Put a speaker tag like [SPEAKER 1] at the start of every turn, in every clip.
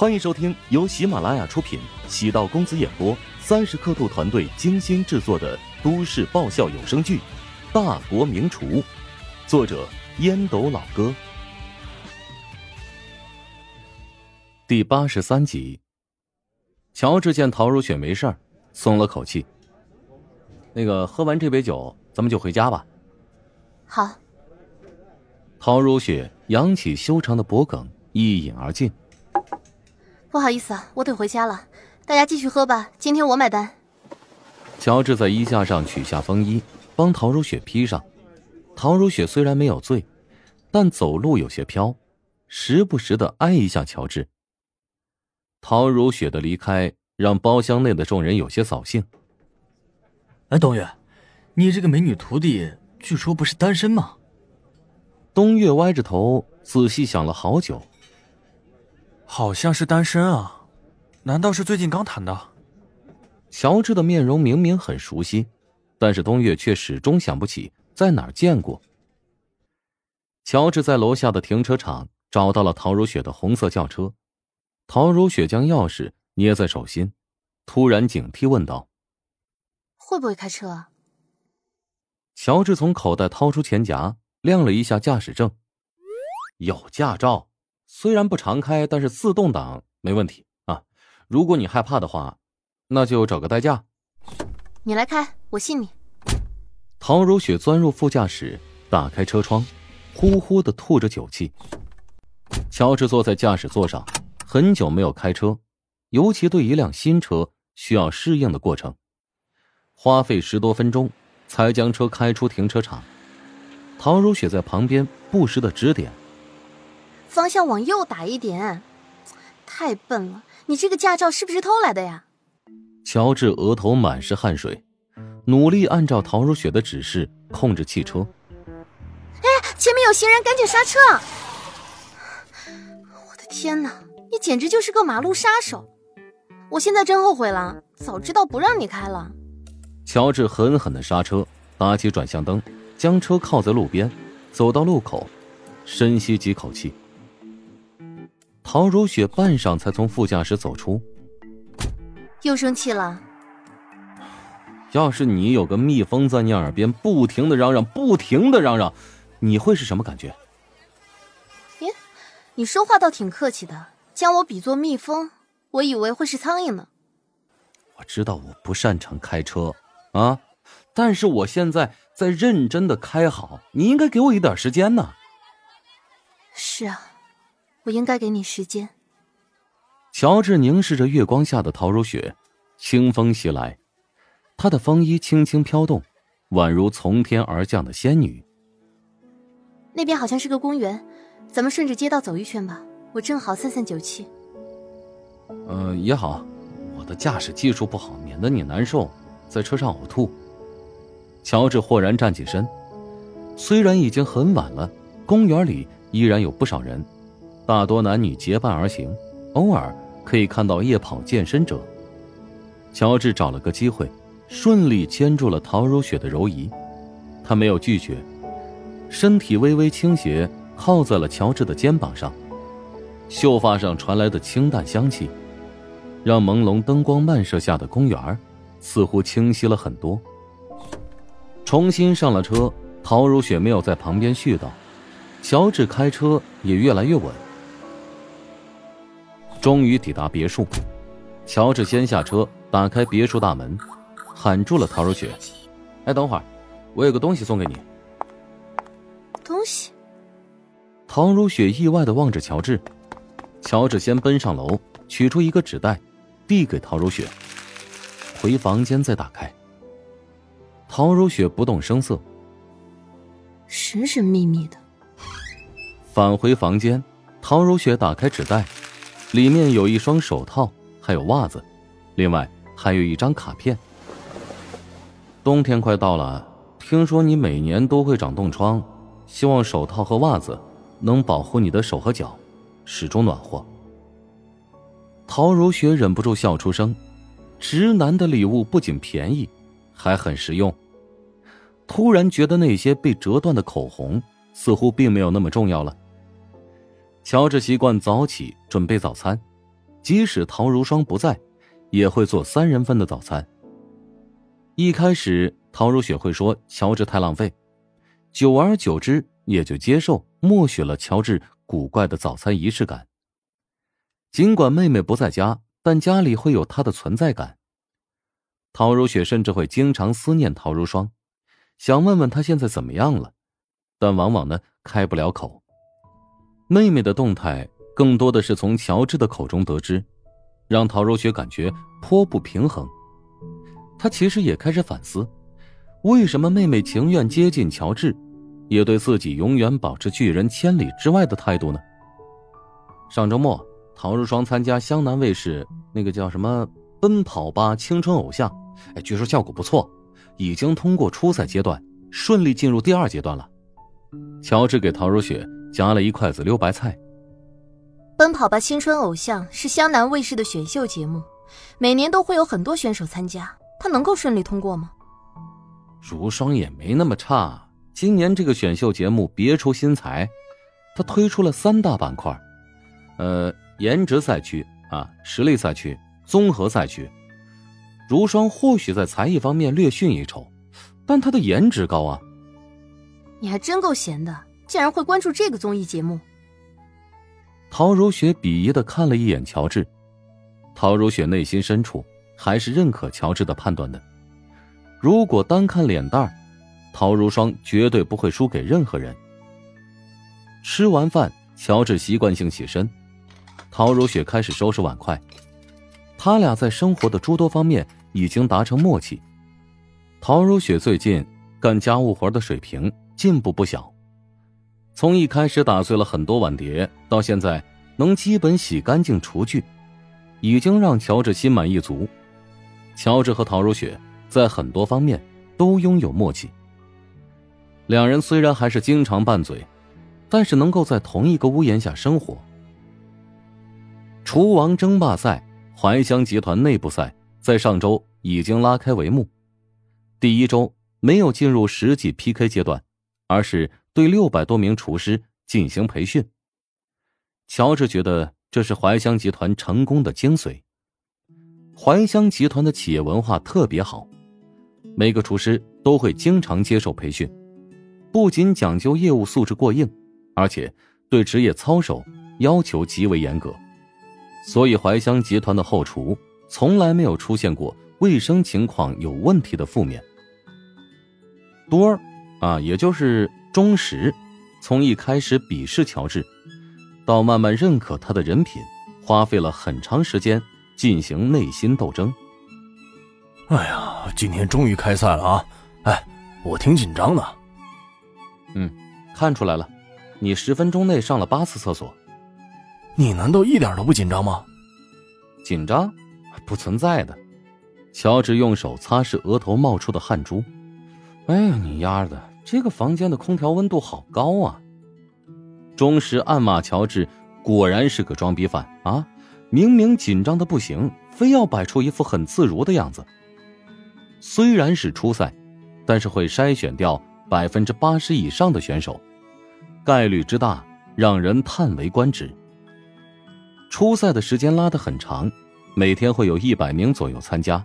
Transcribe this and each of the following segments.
[SPEAKER 1] 欢迎收听由喜马拉雅出品、喜道公子演播、三十刻度团队精心制作的都市爆笑有声剧《大国名厨》，作者烟斗老哥，第八十三集。乔治见陶如雪没事儿，松了口气。那个，喝完这杯酒，咱们就回家吧。
[SPEAKER 2] 好。
[SPEAKER 1] 陶如雪扬起修长的脖颈，一饮而尽。
[SPEAKER 2] 不好意思啊，我得回家了，大家继续喝吧，今天我买单。
[SPEAKER 1] 乔治在衣架上取下风衣，帮陶如雪披上。陶如雪虽然没有醉，但走路有些飘，时不时的挨一下乔治。陶如雪的离开让包厢内的众人有些扫兴。
[SPEAKER 3] 哎，东岳，你这个美女徒弟据说不是单身吗？
[SPEAKER 1] 东岳歪着头仔细想了好久。
[SPEAKER 4] 好像是单身啊，难道是最近刚谈的？
[SPEAKER 1] 乔治的面容明明很熟悉，但是东月却始终想不起在哪儿见过。乔治在楼下的停车场找到了陶如雪的红色轿车，陶如雪将钥匙捏在手心，突然警惕问道：“
[SPEAKER 2] 会不会开车？”啊？”
[SPEAKER 1] 乔治从口袋掏出钱夹，亮了一下驾驶证，有驾照。虽然不常开，但是自动挡没问题啊。如果你害怕的话，那就找个代驾。
[SPEAKER 2] 你来开，我信你。
[SPEAKER 1] 陶如雪钻入副驾驶，打开车窗，呼呼的吐着酒气。乔治坐在驾驶座上，很久没有开车，尤其对一辆新车需要适应的过程，花费十多分钟才将车开出停车场。陶如雪在旁边不时的指点。
[SPEAKER 2] 方向往右打一点，太笨了！你这个驾照是不是偷来的呀？
[SPEAKER 1] 乔治额头满是汗水，努力按照陶如雪的指示控制汽车。
[SPEAKER 2] 哎，前面有行人，赶紧刹车！我的天哪，你简直就是个马路杀手！我现在真后悔了，早知道不让你开了。
[SPEAKER 1] 乔治狠狠的刹车，打起转向灯，将车靠在路边，走到路口，深吸几口气。陶如雪半晌才从副驾驶走出，
[SPEAKER 2] 又生气了。
[SPEAKER 1] 要是你有个蜜蜂在你耳边不停的嚷嚷，不停的嚷嚷，你会是什么感觉？
[SPEAKER 2] 咦，你说话倒挺客气的，将我比作蜜蜂，我以为会是苍蝇呢。
[SPEAKER 1] 我知道我不擅长开车啊，但是我现在在认真的开好，你应该给我一点时间呢。
[SPEAKER 2] 是啊。我应该给你时间。
[SPEAKER 1] 乔治凝视着月光下的陶如雪，清风袭来，她的风衣轻轻飘动，宛如从天而降的仙女。
[SPEAKER 2] 那边好像是个公园，咱们顺着街道走一圈吧，我正好散散酒气。
[SPEAKER 1] 呃，也好，我的驾驶技术不好，免得你难受，在车上呕吐。乔治豁然站起身，虽然已经很晚了，公园里依然有不少人。大多男女结伴而行，偶尔可以看到夜跑健身者。乔治找了个机会，顺利牵住了陶如雪的柔仪，他没有拒绝，身体微微倾斜，靠在了乔治的肩膀上。秀发上传来的清淡香气，让朦胧灯光漫射下的公园似乎清晰了很多。重新上了车，陶如雪没有在旁边絮叨，乔治开车也越来越稳。终于抵达别墅，乔治先下车，打开别墅大门，喊住了陶如雪：“哎，等会儿，我有个东西送给你。”
[SPEAKER 2] 东西。
[SPEAKER 1] 陶如雪意外的望着乔治，乔治先奔上楼，取出一个纸袋，递给陶如雪：“回房间再打开。”陶如雪不动声色，
[SPEAKER 2] 神神秘秘的。
[SPEAKER 1] 返回房间，陶如雪打开纸袋。里面有一双手套，还有袜子，另外还有一张卡片。冬天快到了，听说你每年都会长冻疮，希望手套和袜子能保护你的手和脚，始终暖和。陶如雪忍不住笑出声，直男的礼物不仅便宜，还很实用。突然觉得那些被折断的口红似乎并没有那么重要了。乔治习惯早起准备早餐，即使陶如霜不在，也会做三人份的早餐。一开始，陶如雪会说乔治太浪费，久而久之，也就接受默许了乔治古怪的早餐仪式感。尽管妹妹不在家，但家里会有她的存在感。陶如雪甚至会经常思念陶如霜，想问问她现在怎么样了，但往往呢开不了口。妹妹的动态更多的是从乔治的口中得知，让陶如雪感觉颇不平衡。她其实也开始反思，为什么妹妹情愿接近乔治，也对自己永远保持拒人千里之外的态度呢？上周末，陶如霜参加湘南卫视那个叫什么《奔跑吧青春偶像》。哎，据说效果不错，已经通过初赛阶段，顺利进入第二阶段了。乔治给陶如雪夹了一筷子溜白菜。
[SPEAKER 2] 奔跑吧青春偶像是湘南卫视的选秀节目，每年都会有很多选手参加，他能够顺利通过吗？
[SPEAKER 1] 如霜也没那么差，今年这个选秀节目别出心裁，他推出了三大板块，呃，颜值赛区啊，实力赛区，综合赛区。如霜或许在才艺方面略逊一筹，但她的颜值高啊。
[SPEAKER 2] 你还真够闲的，竟然会关注这个综艺节目。
[SPEAKER 1] 陶如雪鄙夷的看了一眼乔治，陶如雪内心深处还是认可乔治的判断的。如果单看脸蛋陶如霜绝对不会输给任何人。吃完饭，乔治习惯性起身，陶如雪开始收拾碗筷。他俩在生活的诸多方面。已经达成默契。陶如雪最近干家务活的水平进步不小，从一开始打碎了很多碗碟，到现在能基本洗干净厨具，已经让乔治心满意足。乔治和陶如雪在很多方面都拥有默契。两人虽然还是经常拌嘴，但是能够在同一个屋檐下生活。厨王争霸赛，怀香集团内部赛。在上周已经拉开帷幕，第一周没有进入实际 PK 阶段，而是对六百多名厨师进行培训。乔治觉得这是怀乡集团成功的精髓。怀乡集团的企业文化特别好，每个厨师都会经常接受培训，不仅讲究业务素质过硬，而且对职业操守要求极为严格，所以怀乡集团的后厨。从来没有出现过卫生情况有问题的负面。多儿，啊，也就是钟石，从一开始鄙视乔治，到慢慢认可他的人品，花费了很长时间进行内心斗争。
[SPEAKER 5] 哎呀，今天终于开赛了啊！哎，我挺紧张的。
[SPEAKER 1] 嗯，看出来了，你十分钟内上了八次厕所。
[SPEAKER 5] 你难道一点都不紧张吗？
[SPEAKER 1] 紧张。不存在的，乔治用手擦拭额头冒出的汗珠。哎呀，你丫的，这个房间的空调温度好高啊！钟石暗骂乔治，果然是个装逼犯啊！明明紧张的不行，非要摆出一副很自如的样子。虽然是初赛，但是会筛选掉百分之八十以上的选手，概率之大让人叹为观止。初赛的时间拉得很长。每天会有一百名左右参加，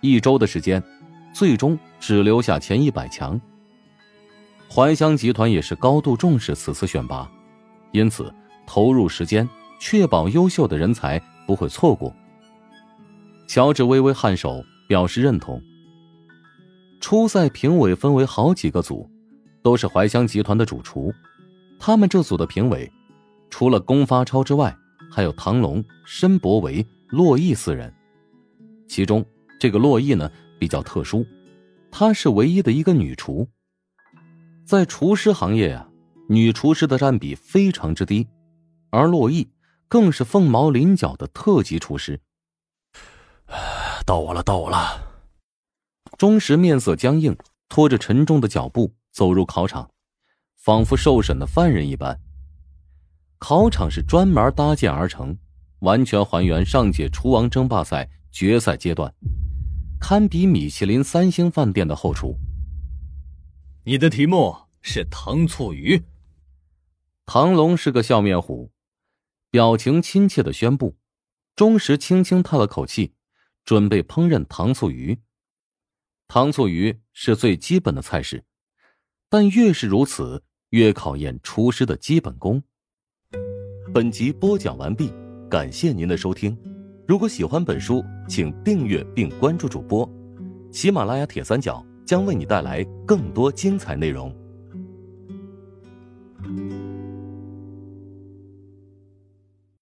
[SPEAKER 1] 一周的时间，最终只留下前一百强。怀香集团也是高度重视此次选拔，因此投入时间，确保优秀的人才不会错过。乔治微微颔首，表示认同。初赛评委分为好几个组，都是怀香集团的主厨，他们这组的评委，除了龚发超之外，还有唐龙、申博维。洛毅四人，其中这个洛毅呢比较特殊，她是唯一的一个女厨。在厨师行业呀，女厨师的占比非常之低，而洛毅更是凤毛麟角的特级厨师。
[SPEAKER 5] 到我了，到我了！
[SPEAKER 1] 钟石面色僵硬，拖着沉重的脚步走入考场，仿佛受审的犯人一般。考场是专门搭建而成。完全还原上届厨王争霸赛决赛阶段，堪比米其林三星饭店的后厨。
[SPEAKER 3] 你的题目是糖醋鱼。
[SPEAKER 1] 唐龙是个笑面虎，表情亲切的宣布：“钟石轻轻叹了口气，准备烹饪糖醋鱼。糖醋鱼是最基本的菜式，但越是如此，越考验厨师的基本功。本集播讲完毕，感谢您的收听。如果喜欢本书，请订阅并关注主播。喜马拉雅铁三角将为你带来更多精彩内容。